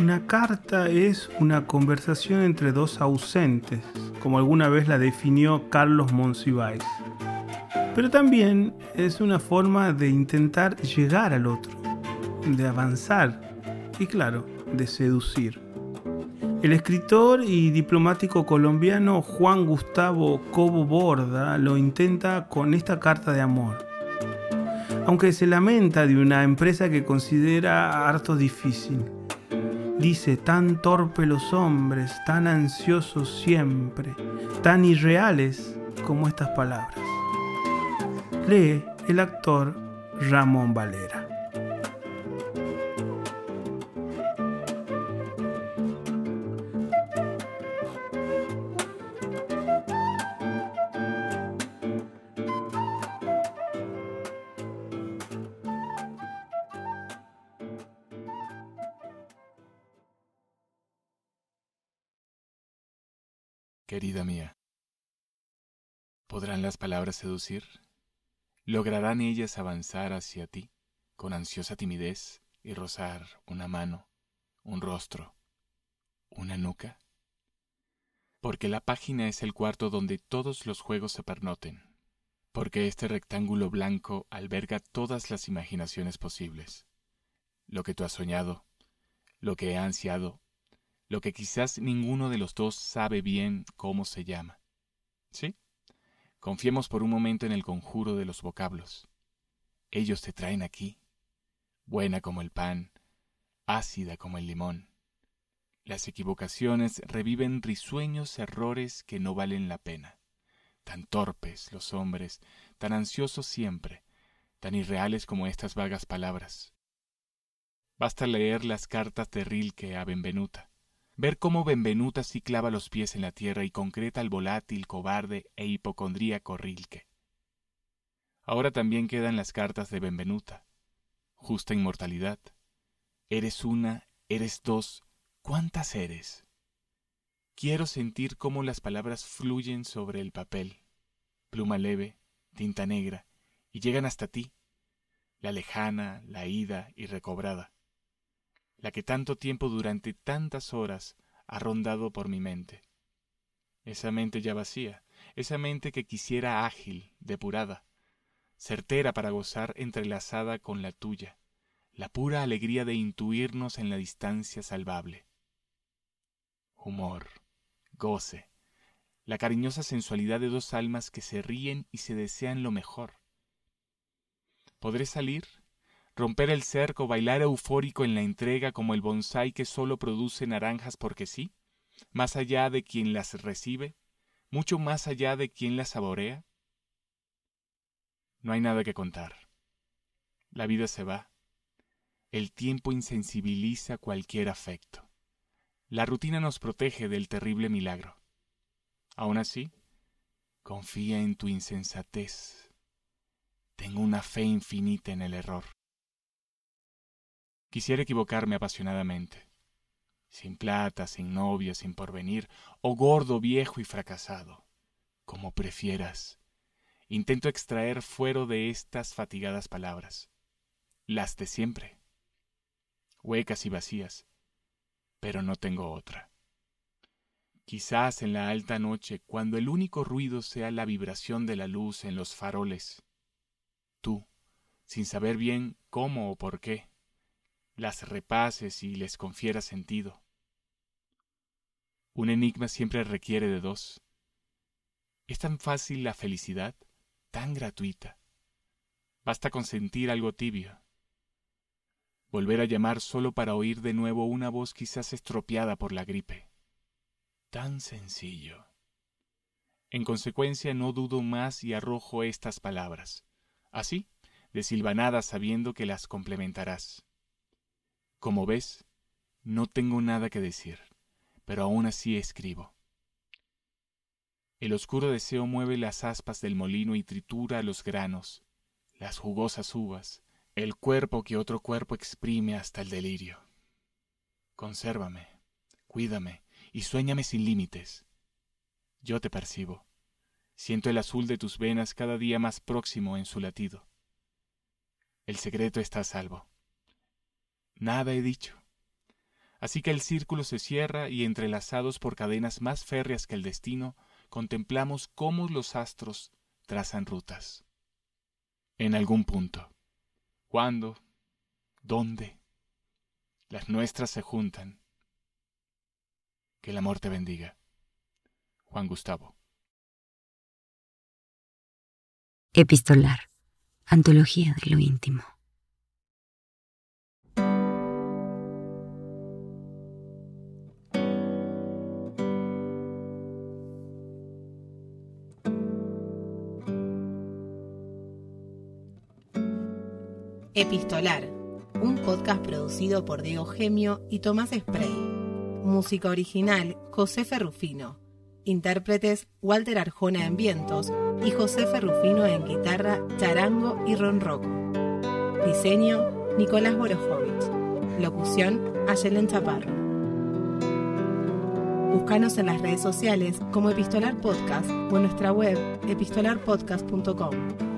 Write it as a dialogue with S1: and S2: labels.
S1: Una carta es una conversación entre dos ausentes, como alguna vez la definió Carlos Monsiváis. Pero también es una forma de intentar llegar al otro, de avanzar y claro, de seducir. El escritor y diplomático colombiano Juan Gustavo Cobo Borda lo intenta con esta carta de amor. Aunque se lamenta de una empresa que considera harto difícil. Dice, tan torpe los hombres, tan ansiosos siempre, tan irreales como estas palabras. Lee el actor Ramón Valera.
S2: Querida mía, ¿podrán las palabras seducir? ¿Lograrán ellas avanzar hacia ti con ansiosa timidez y rozar una mano, un rostro, una nuca? Porque la página es el cuarto donde todos los juegos se pernoten, porque este rectángulo blanco alberga todas las imaginaciones posibles, lo que tú has soñado, lo que he ansiado, lo que quizás ninguno de los dos sabe bien cómo se llama. ¿Sí? Confiemos por un momento en el conjuro de los vocablos. Ellos te traen aquí, buena como el pan, ácida como el limón. Las equivocaciones reviven risueños errores que no valen la pena. Tan torpes los hombres, tan ansiosos siempre, tan irreales como estas vagas palabras. Basta leer las cartas de Rilke a Benvenuta ver cómo Benvenuta sí clava los pies en la tierra y concreta al volátil, cobarde e hipocondríaco Rilke. Ahora también quedan las cartas de Benvenuta. Justa inmortalidad. Eres una, eres dos, ¿cuántas eres? Quiero sentir cómo las palabras fluyen sobre el papel, pluma leve, tinta negra, y llegan hasta ti, la lejana, la ida y recobrada la que tanto tiempo durante tantas horas ha rondado por mi mente. Esa mente ya vacía, esa mente que quisiera ágil, depurada, certera para gozar entrelazada con la tuya, la pura alegría de intuirnos en la distancia salvable. Humor, goce, la cariñosa sensualidad de dos almas que se ríen y se desean lo mejor. ¿Podré salir? Romper el cerco, bailar eufórico en la entrega como el bonsai que solo produce naranjas porque sí, más allá de quien las recibe, mucho más allá de quien las saborea? No hay nada que contar. La vida se va. El tiempo insensibiliza cualquier afecto. La rutina nos protege del terrible milagro. Aún así, confía en tu insensatez. Tengo una fe infinita en el error. Quisiera equivocarme apasionadamente. Sin plata, sin novia, sin porvenir, o gordo, viejo y fracasado. Como prefieras. Intento extraer fuero de estas fatigadas palabras. Las de siempre. Huecas y vacías. Pero no tengo otra. Quizás en la alta noche, cuando el único ruido sea la vibración de la luz en los faroles, tú, sin saber bien cómo o por qué, las repases y les confieras sentido. Un enigma siempre requiere de dos. Es tan fácil la felicidad, tan gratuita. Basta consentir algo tibio. Volver a llamar solo para oír de nuevo una voz quizás estropeada por la gripe. Tan sencillo. En consecuencia no dudo más y arrojo estas palabras, así, desilvanadas sabiendo que las complementarás. Como ves, no tengo nada que decir, pero aún así escribo. El oscuro deseo mueve las aspas del molino y tritura los granos, las jugosas uvas, el cuerpo que otro cuerpo exprime hasta el delirio. Consérvame, cuídame y suéñame sin límites. Yo te percibo. Siento el azul de tus venas cada día más próximo en su latido. El secreto está a salvo. Nada he dicho. Así que el círculo se cierra y entrelazados por cadenas más férreas que el destino, contemplamos cómo los astros trazan rutas. En algún punto. ¿Cuándo? ¿Dónde? Las nuestras se juntan. Que el amor te bendiga. Juan Gustavo.
S3: Epistolar. Antología de lo íntimo.
S4: Epistolar, un podcast producido por Diego Gemio y Tomás Spray. Música original, José Ferrufino. Intérpretes, Walter Arjona en vientos y José Ferrufino en guitarra, charango y ronroco. Diseño, Nicolás Borojovich. Locución, Ayelen Chaparro. Búscanos en las redes sociales como Epistolar Podcast o en nuestra web epistolarpodcast.com.